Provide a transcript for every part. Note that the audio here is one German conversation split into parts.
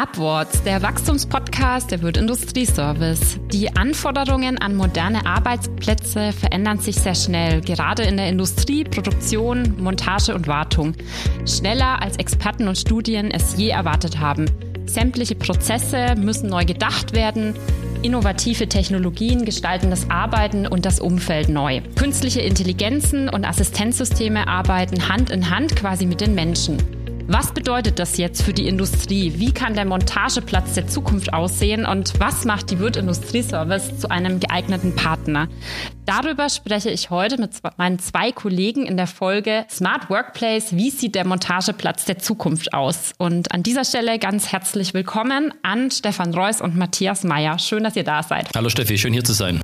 Upwards, der Wachstumspodcast der Wirt Industrieservice. Die Anforderungen an moderne Arbeitsplätze verändern sich sehr schnell, gerade in der Industrie, Produktion, Montage und Wartung. Schneller als Experten und Studien es je erwartet haben. Sämtliche Prozesse müssen neu gedacht werden. Innovative Technologien gestalten das Arbeiten und das Umfeld neu. Künstliche Intelligenzen und Assistenzsysteme arbeiten Hand in Hand quasi mit den Menschen. Was bedeutet das jetzt für die Industrie? Wie kann der Montageplatz der Zukunft aussehen und was macht die Wirt Industrieservice zu einem geeigneten Partner? Darüber spreche ich heute mit meinen zwei Kollegen in der Folge Smart Workplace. Wie sieht der Montageplatz der Zukunft aus? Und an dieser Stelle ganz herzlich willkommen an Stefan Reuss und Matthias Meyer. Schön, dass ihr da seid. Hallo Steffi, schön hier zu sein.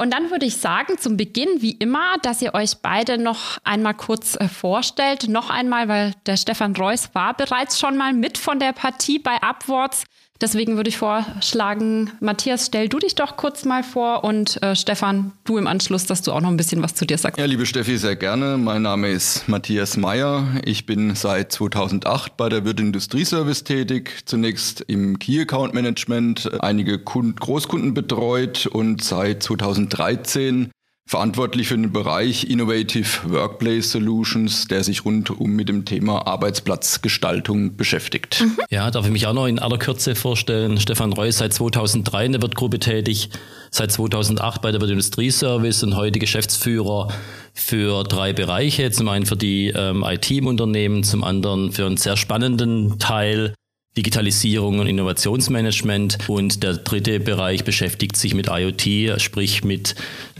Und dann würde ich sagen, zum Beginn wie immer, dass ihr euch beide noch einmal kurz äh, vorstellt. Noch einmal, weil der Stefan Reuss war bereits schon mal mit von der Partie bei Upwards. Deswegen würde ich vorschlagen, Matthias, stell du dich doch kurz mal vor und äh, Stefan, du im Anschluss, dass du auch noch ein bisschen was zu dir sagst. Ja, liebe Steffi, sehr gerne. Mein Name ist Matthias Meyer. Ich bin seit 2008 bei der Wirt Industrieservice tätig. Zunächst im Key Account Management, einige Kunden, Großkunden betreut und seit 2013 verantwortlich für den Bereich Innovative Workplace Solutions, der sich rundum mit dem Thema Arbeitsplatzgestaltung beschäftigt. Mhm. Ja, darf ich mich auch noch in aller Kürze vorstellen. Stefan Reuss seit 2003 in der Wirtgruppe tätig, seit 2008 bei der Wirt Industrieservice und heute Geschäftsführer für drei Bereiche. Zum einen für die ähm, IT im Unternehmen, zum anderen für einen sehr spannenden Teil Digitalisierung und Innovationsmanagement. Und der dritte Bereich beschäftigt sich mit IoT, sprich mit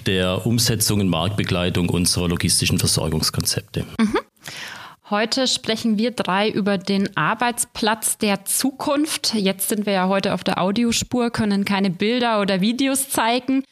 der Umsetzung und Marktbegleitung unserer logistischen Versorgungskonzepte. Mhm. Heute sprechen wir drei über den Arbeitsplatz der Zukunft. Jetzt sind wir ja heute auf der Audiospur, können keine Bilder oder Videos zeigen.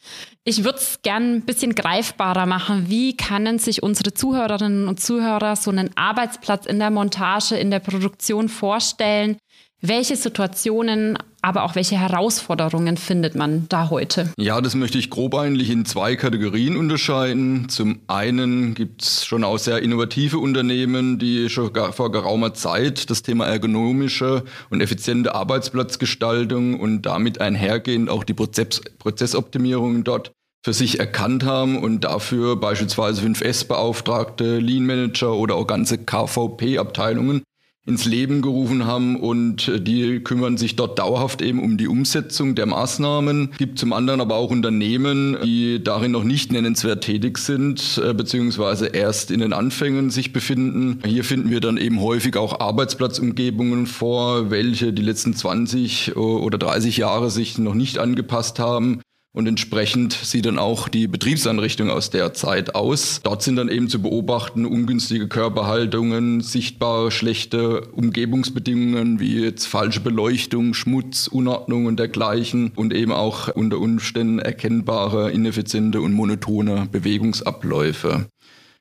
Ich würde es gern ein bisschen greifbarer machen. Wie können sich unsere Zuhörerinnen und Zuhörer so einen Arbeitsplatz in der Montage, in der Produktion vorstellen? Welche Situationen, aber auch welche Herausforderungen findet man da heute? Ja, das möchte ich grob eigentlich in zwei Kategorien unterscheiden. Zum einen gibt es schon auch sehr innovative Unternehmen, die schon vor geraumer Zeit das Thema ergonomische und effiziente Arbeitsplatzgestaltung und damit einhergehend auch die Prozess Prozessoptimierung dort für sich erkannt haben und dafür beispielsweise 5S-Beauftragte, Lean-Manager oder auch ganze KVP-Abteilungen ins Leben gerufen haben und äh, die kümmern sich dort dauerhaft eben um die Umsetzung der Maßnahmen. Gibt zum anderen aber auch Unternehmen, die darin noch nicht nennenswert tätig sind, äh, beziehungsweise erst in den Anfängen sich befinden. Hier finden wir dann eben häufig auch Arbeitsplatzumgebungen vor, welche die letzten 20 äh, oder 30 Jahre sich noch nicht angepasst haben und entsprechend sieht dann auch die Betriebsanrichtung aus der Zeit aus. Dort sind dann eben zu beobachten ungünstige Körperhaltungen, sichtbare schlechte Umgebungsbedingungen wie jetzt falsche Beleuchtung, Schmutz, Unordnung und dergleichen und eben auch unter Umständen erkennbare, ineffiziente und monotone Bewegungsabläufe.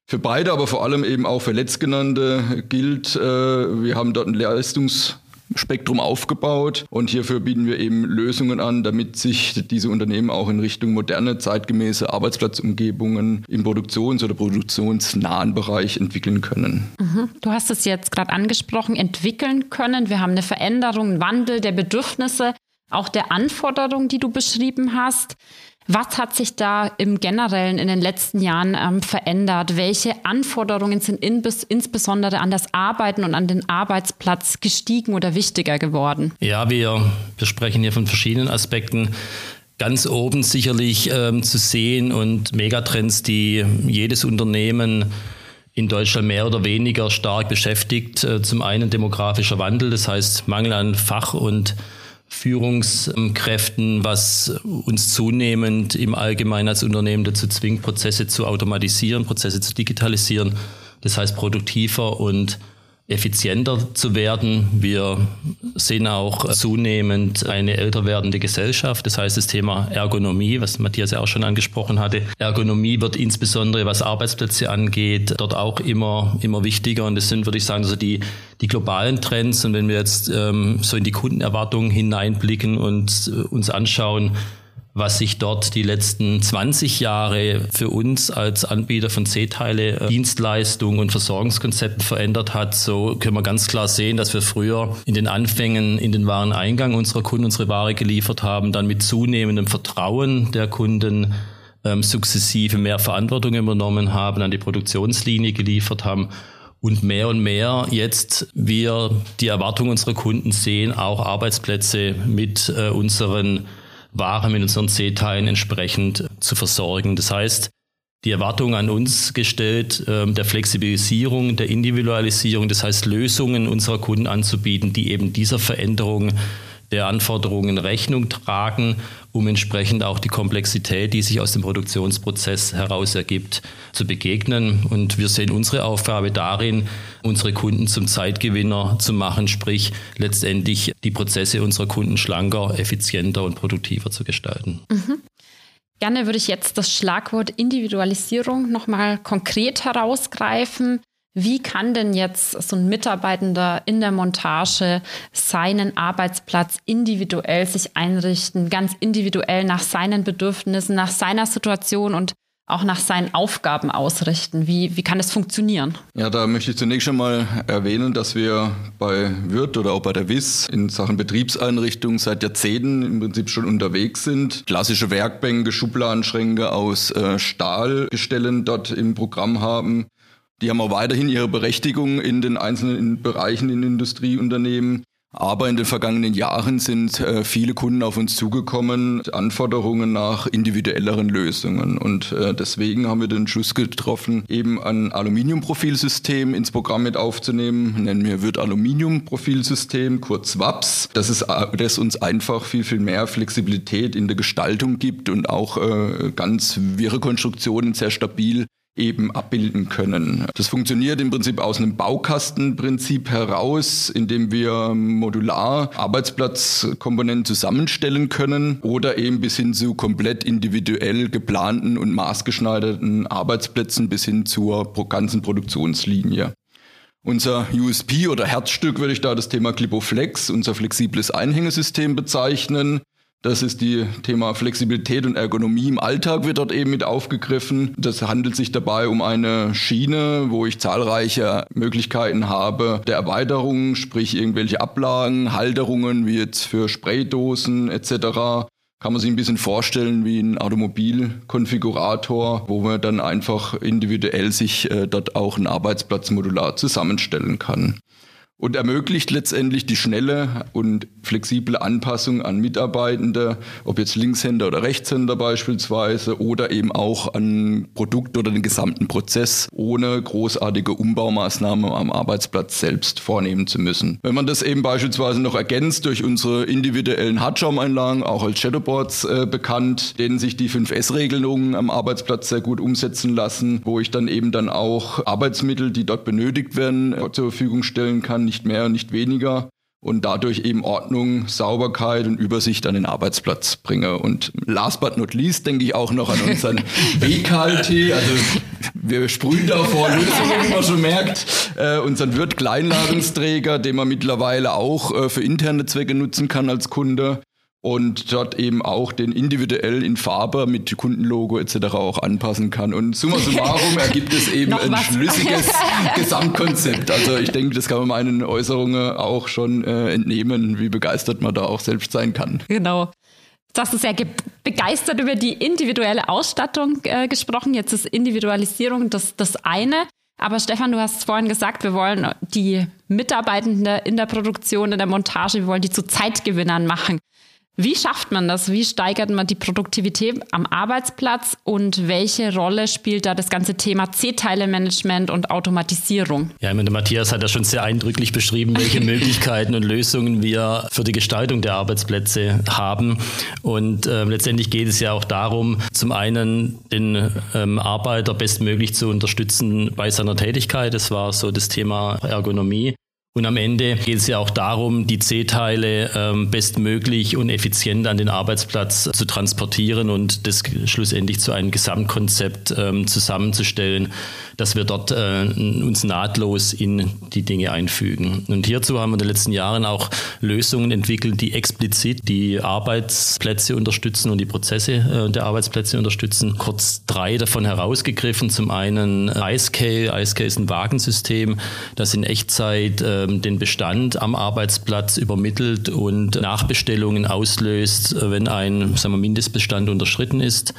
Für beide, aber vor allem eben auch für Letztgenannte gilt, äh, wir haben dort ein Leistungs Spektrum aufgebaut und hierfür bieten wir eben Lösungen an, damit sich diese Unternehmen auch in Richtung moderne, zeitgemäße Arbeitsplatzumgebungen im Produktions- oder produktionsnahen Bereich entwickeln können. Mhm. Du hast es jetzt gerade angesprochen, entwickeln können. Wir haben eine Veränderung, einen Wandel der Bedürfnisse, auch der Anforderungen, die du beschrieben hast. Was hat sich da im Generellen in den letzten Jahren ähm, verändert? Welche Anforderungen sind in, insbesondere an das Arbeiten und an den Arbeitsplatz gestiegen oder wichtiger geworden? Ja, wir, wir sprechen hier von verschiedenen Aspekten ganz oben sicherlich ähm, zu sehen und Megatrends, die jedes Unternehmen in Deutschland mehr oder weniger stark beschäftigt. Äh, zum einen demografischer Wandel, das heißt Mangel an Fach- und Führungskräften, was uns zunehmend im Allgemeinen als Unternehmen dazu zwingt, Prozesse zu automatisieren, Prozesse zu digitalisieren. Das heißt produktiver und effizienter zu werden. Wir sehen auch zunehmend eine älter werdende Gesellschaft. Das heißt, das Thema Ergonomie, was Matthias ja auch schon angesprochen hatte. Ergonomie wird insbesondere, was Arbeitsplätze angeht, dort auch immer, immer wichtiger. Und das sind, würde ich sagen, also die, die globalen Trends. Und wenn wir jetzt ähm, so in die Kundenerwartungen hineinblicken und äh, uns anschauen, was sich dort die letzten 20 Jahre für uns als Anbieter von C-Teile, äh, Dienstleistungen und Versorgungskonzepten verändert hat, so können wir ganz klar sehen, dass wir früher in den Anfängen in den Wareneingang unserer Kunden unsere Ware geliefert haben, dann mit zunehmendem Vertrauen der Kunden ähm, sukzessive mehr Verantwortung übernommen haben, an die Produktionslinie geliefert haben und mehr und mehr jetzt wir die Erwartungen unserer Kunden sehen, auch Arbeitsplätze mit äh, unseren Ware mit unseren C-Teilen entsprechend zu versorgen. Das heißt, die Erwartung an uns gestellt, ähm, der Flexibilisierung, der Individualisierung, das heißt Lösungen unserer Kunden anzubieten, die eben dieser Veränderung der Anforderungen Rechnung tragen, um entsprechend auch die Komplexität, die sich aus dem Produktionsprozess heraus ergibt, zu begegnen. Und wir sehen unsere Aufgabe darin, unsere Kunden zum Zeitgewinner zu machen, sprich letztendlich die Prozesse unserer Kunden schlanker, effizienter und produktiver zu gestalten. Mhm. Gerne würde ich jetzt das Schlagwort Individualisierung nochmal konkret herausgreifen. Wie kann denn jetzt so ein Mitarbeitender in der Montage seinen Arbeitsplatz individuell sich einrichten, ganz individuell nach seinen Bedürfnissen, nach seiner Situation und auch nach seinen Aufgaben ausrichten? Wie, wie kann das funktionieren? Ja, da möchte ich zunächst schon mal erwähnen, dass wir bei Wirt oder auch bei der WIS in Sachen Betriebseinrichtungen seit Jahrzehnten im Prinzip schon unterwegs sind. Klassische Werkbänke, Schubladenschränke aus äh, Stahlgestellen dort im Programm haben. Die haben auch weiterhin ihre Berechtigung in den einzelnen Bereichen in Industrieunternehmen. Aber in den vergangenen Jahren sind äh, viele Kunden auf uns zugekommen, Anforderungen nach individuelleren Lösungen. Und äh, deswegen haben wir den Schluss getroffen, eben ein Aluminiumprofilsystem ins Programm mit aufzunehmen. Nennen wir wird Aluminiumprofilsystem, kurz WAPS. Das ist, äh, das uns einfach viel, viel mehr Flexibilität in der Gestaltung gibt und auch äh, ganz wirre Konstruktionen sehr stabil eben abbilden können. Das funktioniert im Prinzip aus einem Baukastenprinzip heraus, indem wir modular Arbeitsplatzkomponenten zusammenstellen können oder eben bis hin zu komplett individuell geplanten und maßgeschneiderten Arbeitsplätzen bis hin zur ganzen Produktionslinie. Unser USP oder Herzstück würde ich da das Thema Clipoflex, unser flexibles Einhängesystem bezeichnen. Das ist die Thema Flexibilität und Ergonomie im Alltag wird dort eben mit aufgegriffen. Das handelt sich dabei um eine Schiene, wo ich zahlreiche Möglichkeiten habe der Erweiterung, sprich irgendwelche Ablagen, Halterungen wie jetzt für Spraydosen etc. Kann man sich ein bisschen vorstellen wie ein Automobilkonfigurator, wo man dann einfach individuell sich äh, dort auch einen Arbeitsplatz modular zusammenstellen kann und ermöglicht letztendlich die schnelle und flexible Anpassung an Mitarbeitende, ob jetzt Linkshänder oder Rechtshänder beispielsweise oder eben auch an Produkt oder den gesamten Prozess, ohne großartige Umbaumaßnahmen am Arbeitsplatz selbst vornehmen zu müssen. Wenn man das eben beispielsweise noch ergänzt durch unsere individuellen Hartschaumeinlagen, auch als Shadowboards äh, bekannt, denen sich die 5S-Regelungen am Arbeitsplatz sehr gut umsetzen lassen, wo ich dann eben dann auch Arbeitsmittel, die dort benötigt werden, zur Verfügung stellen kann, nicht mehr, nicht weniger und dadurch eben Ordnung, Sauberkeit und Übersicht an den Arbeitsplatz bringe. Und last but not least denke ich auch noch an unseren WKLT, also wir sprühen da vor Lösungen, wie man schon merkt, äh, unseren Wirt-Kleinladungsträger, den man mittlerweile auch äh, für interne Zwecke nutzen kann als Kunde und dort eben auch den individuell in Farbe mit Kundenlogo etc. auch anpassen kann. Und summa summarum ergibt es eben ein schlüssiges Gesamtkonzept. Also ich denke, das kann man meinen Äußerungen auch schon äh, entnehmen, wie begeistert man da auch selbst sein kann. Genau. Du hast sehr begeistert über die individuelle Ausstattung äh, gesprochen. Jetzt ist Individualisierung das, das eine. Aber Stefan, du hast vorhin gesagt, wir wollen die Mitarbeitenden in der Produktion, in der Montage, wir wollen die zu Zeitgewinnern machen. Wie schafft man das? Wie steigert man die Produktivität am Arbeitsplatz und welche Rolle spielt da das ganze Thema C-Teile-Management und Automatisierung? Ja, ich meine, Matthias hat ja schon sehr eindrücklich beschrieben, welche Möglichkeiten und Lösungen wir für die Gestaltung der Arbeitsplätze haben. Und äh, letztendlich geht es ja auch darum, zum einen den ähm, Arbeiter bestmöglich zu unterstützen bei seiner Tätigkeit. Das war so das Thema Ergonomie. Und am Ende geht es ja auch darum, die C-Teile ähm, bestmöglich und effizient an den Arbeitsplatz zu transportieren und das schlussendlich zu einem Gesamtkonzept ähm, zusammenzustellen, dass wir dort äh, uns nahtlos in die Dinge einfügen. Und hierzu haben wir in den letzten Jahren auch Lösungen entwickelt, die explizit die Arbeitsplätze unterstützen und die Prozesse äh, der Arbeitsplätze unterstützen. Kurz drei davon herausgegriffen. Zum einen IceK. IceK ist ein Wagensystem, das in Echtzeit äh, den Bestand am Arbeitsplatz übermittelt und Nachbestellungen auslöst, wenn ein sagen wir, Mindestbestand unterschritten ist.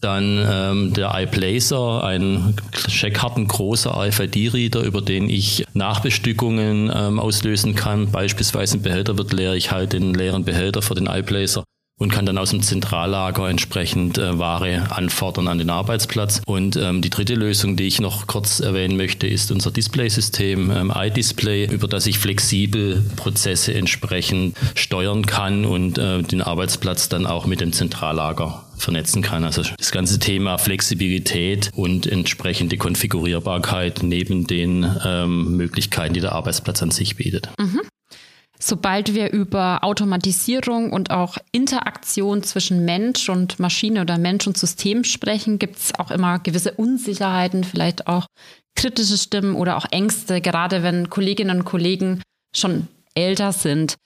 Dann ähm, der iPlacer, ein checkharten großer RFID-Reader, über den ich Nachbestückungen ähm, auslösen kann. Beispielsweise ein Behälter wird leer, ich halte den leeren Behälter für den iPlacer und kann dann aus dem Zentrallager entsprechend äh, Ware anfordern an den Arbeitsplatz. Und ähm, die dritte Lösung, die ich noch kurz erwähnen möchte, ist unser Displaysystem ähm, iDisplay, über das ich flexibel Prozesse entsprechend steuern kann und äh, den Arbeitsplatz dann auch mit dem Zentrallager vernetzen kann. Also das ganze Thema Flexibilität und entsprechende Konfigurierbarkeit neben den ähm, Möglichkeiten, die der Arbeitsplatz an sich bietet. Mhm. Sobald wir über Automatisierung und auch Interaktion zwischen Mensch und Maschine oder Mensch und System sprechen, gibt es auch immer gewisse Unsicherheiten, vielleicht auch kritische Stimmen oder auch Ängste, gerade wenn Kolleginnen und Kollegen schon älter sind.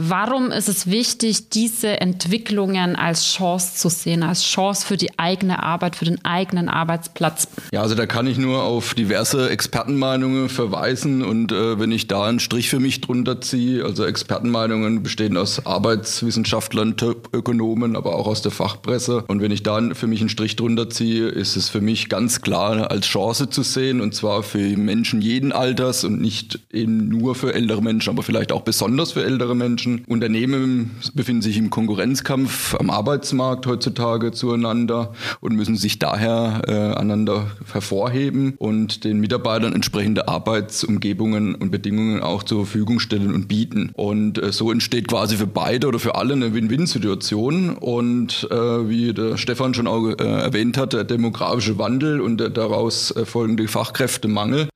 Warum ist es wichtig, diese Entwicklungen als Chance zu sehen, als Chance für die eigene Arbeit, für den eigenen Arbeitsplatz? Ja, also da kann ich nur auf diverse Expertenmeinungen verweisen und äh, wenn ich da einen Strich für mich drunter ziehe, also Expertenmeinungen bestehen aus Arbeitswissenschaftlern, Ökonomen, aber auch aus der Fachpresse und wenn ich da für mich einen Strich drunter ziehe, ist es für mich ganz klar als Chance zu sehen und zwar für Menschen jeden Alters und nicht eben nur für ältere Menschen, aber vielleicht auch besonders für ältere Menschen. Menschen. Unternehmen befinden sich im Konkurrenzkampf am Arbeitsmarkt heutzutage zueinander und müssen sich daher äh, einander hervorheben und den Mitarbeitern entsprechende Arbeitsumgebungen und Bedingungen auch zur Verfügung stellen und bieten. Und äh, so entsteht quasi für beide oder für alle eine Win-Win-Situation. Und äh, wie der Stefan schon auch äh, erwähnt hat, der demografische Wandel und der daraus äh, folgende Fachkräftemangel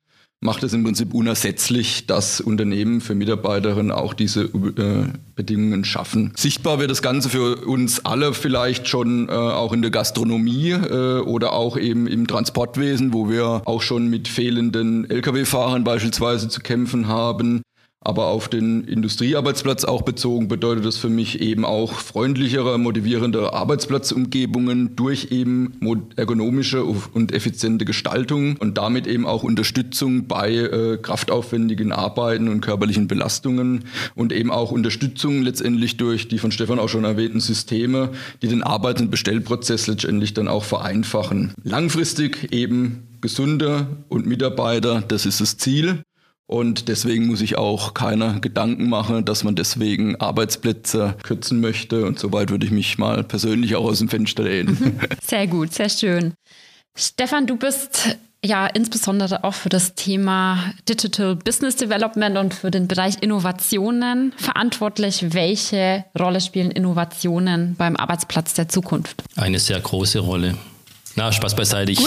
macht es im Prinzip unersetzlich, dass Unternehmen für Mitarbeiterinnen auch diese äh, Bedingungen schaffen. Sichtbar wird das Ganze für uns alle vielleicht schon äh, auch in der Gastronomie äh, oder auch eben im Transportwesen, wo wir auch schon mit fehlenden Lkw-Fahrern beispielsweise zu kämpfen haben. Aber auf den Industriearbeitsplatz auch bezogen bedeutet das für mich eben auch freundlichere, motivierende Arbeitsplatzumgebungen durch eben ergonomische und effiziente Gestaltung und damit eben auch Unterstützung bei äh, kraftaufwendigen Arbeiten und körperlichen Belastungen und eben auch Unterstützung letztendlich durch die von Stefan auch schon erwähnten Systeme, die den Arbeits- und Bestellprozess letztendlich dann auch vereinfachen. Langfristig eben gesunde und Mitarbeiter, das ist das Ziel. Und deswegen muss ich auch keine Gedanken machen, dass man deswegen Arbeitsplätze kürzen möchte. Und soweit würde ich mich mal persönlich auch aus dem Fenster lehnen. Sehr gut, sehr schön. Stefan, du bist ja insbesondere auch für das Thema Digital Business Development und für den Bereich Innovationen verantwortlich. Welche Rolle spielen Innovationen beim Arbeitsplatz der Zukunft? Eine sehr große Rolle. Na, Spaß beiseite. Ich, ich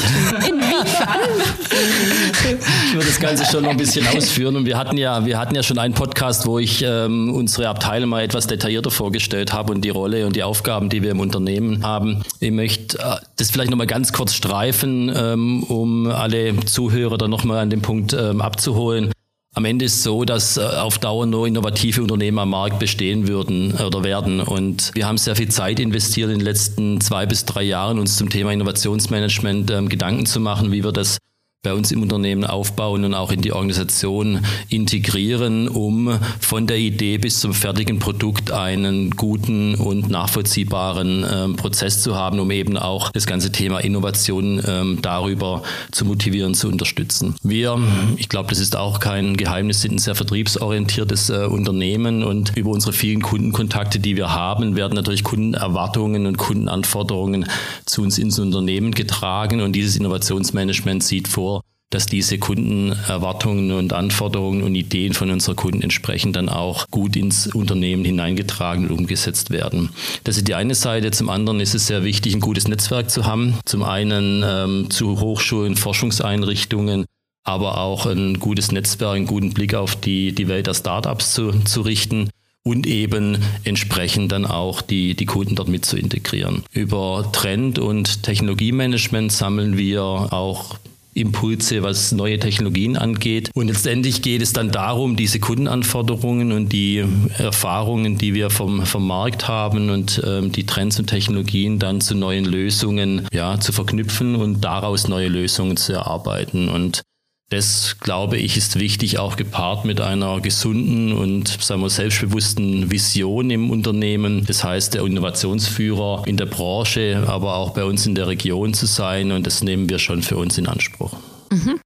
würde das Ganze schon noch ein bisschen ausführen. Und wir hatten ja, wir hatten ja schon einen Podcast, wo ich ähm, unsere Abteilung mal etwas detaillierter vorgestellt habe und die Rolle und die Aufgaben, die wir im Unternehmen haben. Ich möchte äh, das vielleicht noch mal ganz kurz streifen, ähm, um alle Zuhörer dann noch mal an dem Punkt ähm, abzuholen. Am Ende ist es so, dass äh, auf Dauer nur innovative Unternehmen am Markt bestehen würden äh, oder werden. Und wir haben sehr viel Zeit investiert in den letzten zwei bis drei Jahren, uns zum Thema Innovationsmanagement ähm, Gedanken zu machen, wie wir das bei uns im Unternehmen aufbauen und auch in die Organisation integrieren, um von der Idee bis zum fertigen Produkt einen guten und nachvollziehbaren ähm, Prozess zu haben, um eben auch das ganze Thema Innovation ähm, darüber zu motivieren, zu unterstützen. Wir, ich glaube, das ist auch kein Geheimnis, sind ein sehr vertriebsorientiertes äh, Unternehmen und über unsere vielen Kundenkontakte, die wir haben, werden natürlich Kundenerwartungen und Kundenanforderungen zu uns ins Unternehmen getragen und dieses Innovationsmanagement sieht vor, dass diese Kundenerwartungen und Anforderungen und Ideen von unseren Kunden entsprechend dann auch gut ins Unternehmen hineingetragen und umgesetzt werden. Das ist die eine Seite. Zum anderen ist es sehr wichtig, ein gutes Netzwerk zu haben. Zum einen ähm, zu Hochschulen, Forschungseinrichtungen, aber auch ein gutes Netzwerk, einen guten Blick auf die, die Welt der Startups zu, zu richten und eben entsprechend dann auch die, die Kunden dort mit zu integrieren. Über Trend- und Technologiemanagement sammeln wir auch Impulse, was neue Technologien angeht. Und letztendlich geht es dann darum, diese Kundenanforderungen und die Erfahrungen, die wir vom, vom Markt haben und ähm, die Trends und Technologien dann zu neuen Lösungen ja, zu verknüpfen und daraus neue Lösungen zu erarbeiten. Und das, glaube ich, ist wichtig, auch gepaart mit einer gesunden und sagen wir, selbstbewussten Vision im Unternehmen. Das heißt, der Innovationsführer in der Branche, aber auch bei uns in der Region zu sein. Und das nehmen wir schon für uns in Anspruch. Mhm.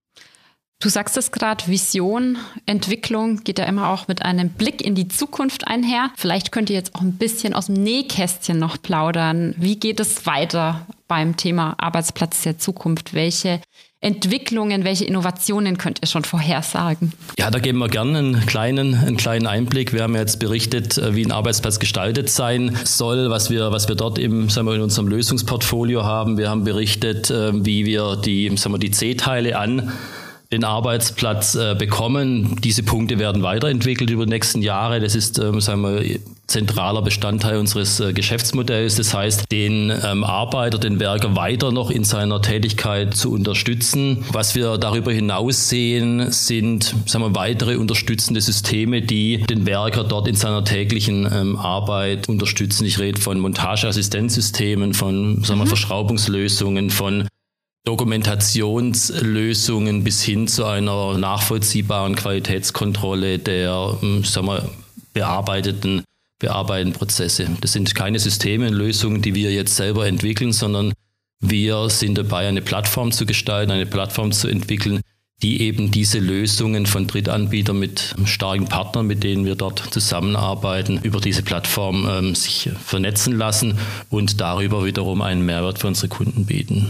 Du sagst es gerade, Vision, Entwicklung geht ja immer auch mit einem Blick in die Zukunft einher. Vielleicht könnt ihr jetzt auch ein bisschen aus dem Nähkästchen noch plaudern. Wie geht es weiter beim Thema Arbeitsplatz der Zukunft? Welche Entwicklungen, welche Innovationen könnt ihr schon vorhersagen? Ja, da geben wir gerne einen kleinen, einen kleinen Einblick. Wir haben jetzt berichtet, äh, wie ein Arbeitsplatz gestaltet sein soll, was wir, was wir dort im, sagen wir, in unserem Lösungsportfolio haben. Wir haben berichtet, äh, wie wir die, wir, die C-Teile an den Arbeitsplatz äh, bekommen. Diese Punkte werden weiterentwickelt über die nächsten Jahre. Das ist, ähm, sagen wir, zentraler Bestandteil unseres äh, Geschäftsmodells. Das heißt, den ähm, Arbeiter, den Werker weiter noch in seiner Tätigkeit zu unterstützen. Was wir darüber hinaus sehen, sind sagen wir, weitere unterstützende Systeme, die den Werker dort in seiner täglichen ähm, Arbeit unterstützen. Ich rede von Montageassistenzsystemen, von sagen wir, mhm. Verschraubungslösungen, von Dokumentationslösungen bis hin zu einer nachvollziehbaren Qualitätskontrolle der ähm, sagen wir, bearbeiteten, bearbeiteten Prozesse. Das sind keine Systeme und Lösungen, die wir jetzt selber entwickeln, sondern wir sind dabei, eine Plattform zu gestalten, eine Plattform zu entwickeln, die eben diese Lösungen von Drittanbietern mit starken Partnern, mit denen wir dort zusammenarbeiten, über diese Plattform ähm, sich vernetzen lassen und darüber wiederum einen Mehrwert für unsere Kunden bieten.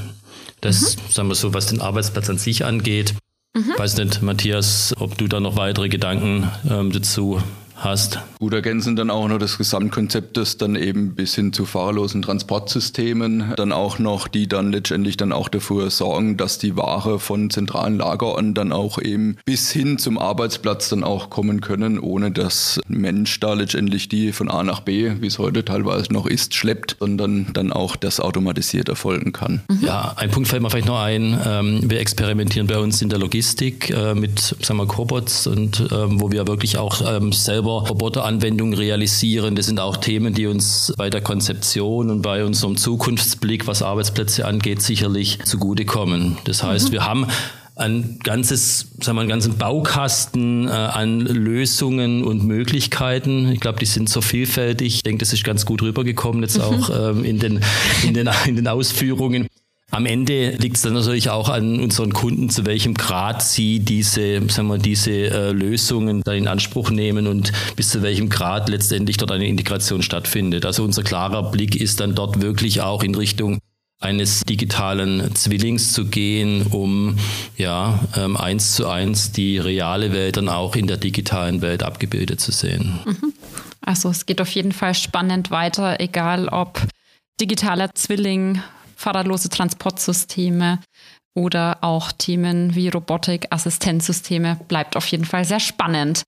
Das, mhm. sagen wir so, was den Arbeitsplatz an sich angeht. Mhm. Weiß nicht, Matthias, ob du da noch weitere Gedanken ähm, dazu hast. Gut ergänzen dann auch noch das Gesamtkonzept, das dann eben bis hin zu fahrerlosen Transportsystemen dann auch noch, die dann letztendlich dann auch dafür sorgen, dass die Ware von zentralen Lagerorten dann auch eben bis hin zum Arbeitsplatz dann auch kommen können, ohne dass Mensch da letztendlich die von A nach B, wie es heute teilweise noch ist, schleppt, sondern dann auch das automatisiert erfolgen kann. Mhm. Ja, ein Punkt fällt mir vielleicht noch ein. Ähm, wir experimentieren bei uns in der Logistik äh, mit, sagen wir, Cobots und ähm, wo wir wirklich auch ähm, selber selber Roboteranwendungen realisieren. Das sind auch Themen, die uns bei der Konzeption und bei unserem Zukunftsblick, was Arbeitsplätze angeht, sicherlich zugutekommen. Das heißt, mhm. wir haben ein ganzes, sagen wir, einen ganzen Baukasten äh, an Lösungen und Möglichkeiten. Ich glaube, die sind so vielfältig. Ich denke, das ist ganz gut rübergekommen jetzt auch ähm, in, den, in, den, in den Ausführungen. Am Ende liegt es dann natürlich auch an unseren Kunden, zu welchem Grad sie diese, sagen wir, diese äh, Lösungen dann in Anspruch nehmen und bis zu welchem Grad letztendlich dort eine Integration stattfindet. Also unser klarer Blick ist dann dort wirklich auch in Richtung eines digitalen Zwillings zu gehen, um ja ähm, eins zu eins die reale Welt dann auch in der digitalen Welt abgebildet zu sehen. Mhm. Also es geht auf jeden Fall spannend weiter, egal ob digitaler Zwilling, fahrradlose Transportsysteme oder auch Themen wie Robotik, Assistenzsysteme. Bleibt auf jeden Fall sehr spannend.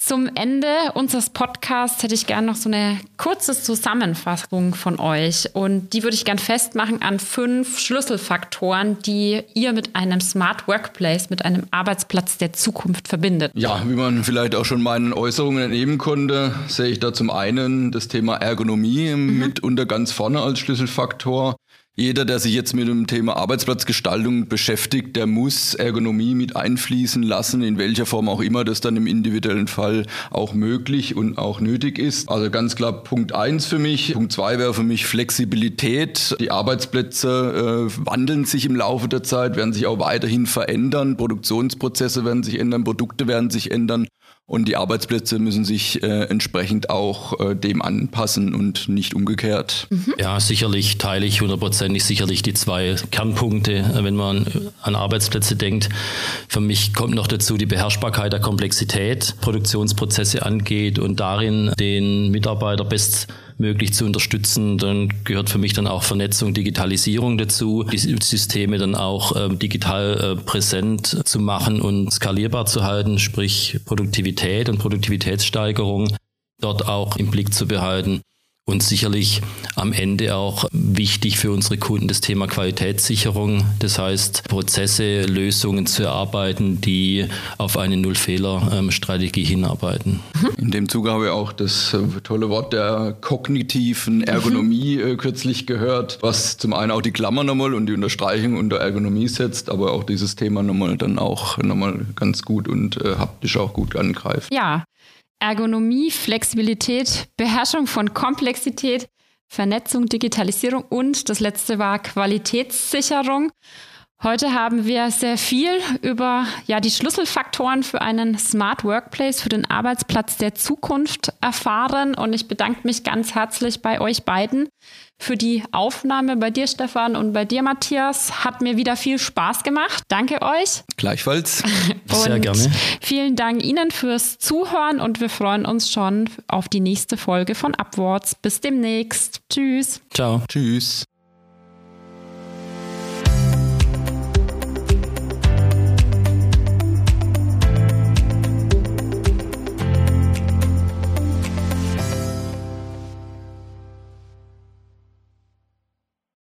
Zum Ende unseres Podcasts hätte ich gerne noch so eine kurze Zusammenfassung von euch. Und die würde ich gerne festmachen an fünf Schlüsselfaktoren, die ihr mit einem Smart Workplace, mit einem Arbeitsplatz der Zukunft verbindet. Ja, wie man vielleicht auch schon meinen Äußerungen entnehmen konnte, sehe ich da zum einen das Thema Ergonomie mhm. mitunter ganz vorne als Schlüsselfaktor. Jeder, der sich jetzt mit dem Thema Arbeitsplatzgestaltung beschäftigt, der muss Ergonomie mit einfließen lassen, in welcher Form auch immer das dann im individuellen Fall auch möglich und auch nötig ist. Also ganz klar Punkt eins für mich. Punkt zwei wäre für mich Flexibilität. Die Arbeitsplätze äh, wandeln sich im Laufe der Zeit, werden sich auch weiterhin verändern. Produktionsprozesse werden sich ändern, Produkte werden sich ändern. Und die Arbeitsplätze müssen sich äh, entsprechend auch äh, dem anpassen und nicht umgekehrt. Mhm. Ja, sicherlich teile ich hundertprozentig sicherlich die zwei Kernpunkte, äh, wenn man an Arbeitsplätze denkt. Für mich kommt noch dazu die Beherrschbarkeit der Komplexität, Produktionsprozesse angeht und darin den Mitarbeiter best möglich zu unterstützen. Dann gehört für mich dann auch Vernetzung, Digitalisierung dazu, die Systeme dann auch äh, digital äh, präsent zu machen und skalierbar zu halten, sprich Produktivität und Produktivitätssteigerung dort auch im Blick zu behalten. Und sicherlich am Ende auch wichtig für unsere Kunden das Thema Qualitätssicherung. Das heißt, Prozesse, Lösungen zu erarbeiten, die auf eine Null-Fehler-Strategie hinarbeiten. In dem Zuge habe ich auch das äh, tolle Wort der kognitiven Ergonomie äh, kürzlich gehört, was zum einen auch die Klammer nochmal und die Unterstreichung unter Ergonomie setzt, aber auch dieses Thema nochmal dann auch nochmal ganz gut und äh, haptisch auch gut angreift. Ja, Ergonomie, Flexibilität, Beherrschung von Komplexität, Vernetzung, Digitalisierung und das letzte war Qualitätssicherung. Heute haben wir sehr viel über ja, die Schlüsselfaktoren für einen Smart Workplace, für den Arbeitsplatz der Zukunft erfahren. Und ich bedanke mich ganz herzlich bei euch beiden für die Aufnahme. Bei dir, Stefan, und bei dir, Matthias. Hat mir wieder viel Spaß gemacht. Danke euch. Gleichfalls. Sehr gerne. Vielen Dank Ihnen fürs Zuhören und wir freuen uns schon auf die nächste Folge von Upwards. Bis demnächst. Tschüss. Ciao. Tschüss.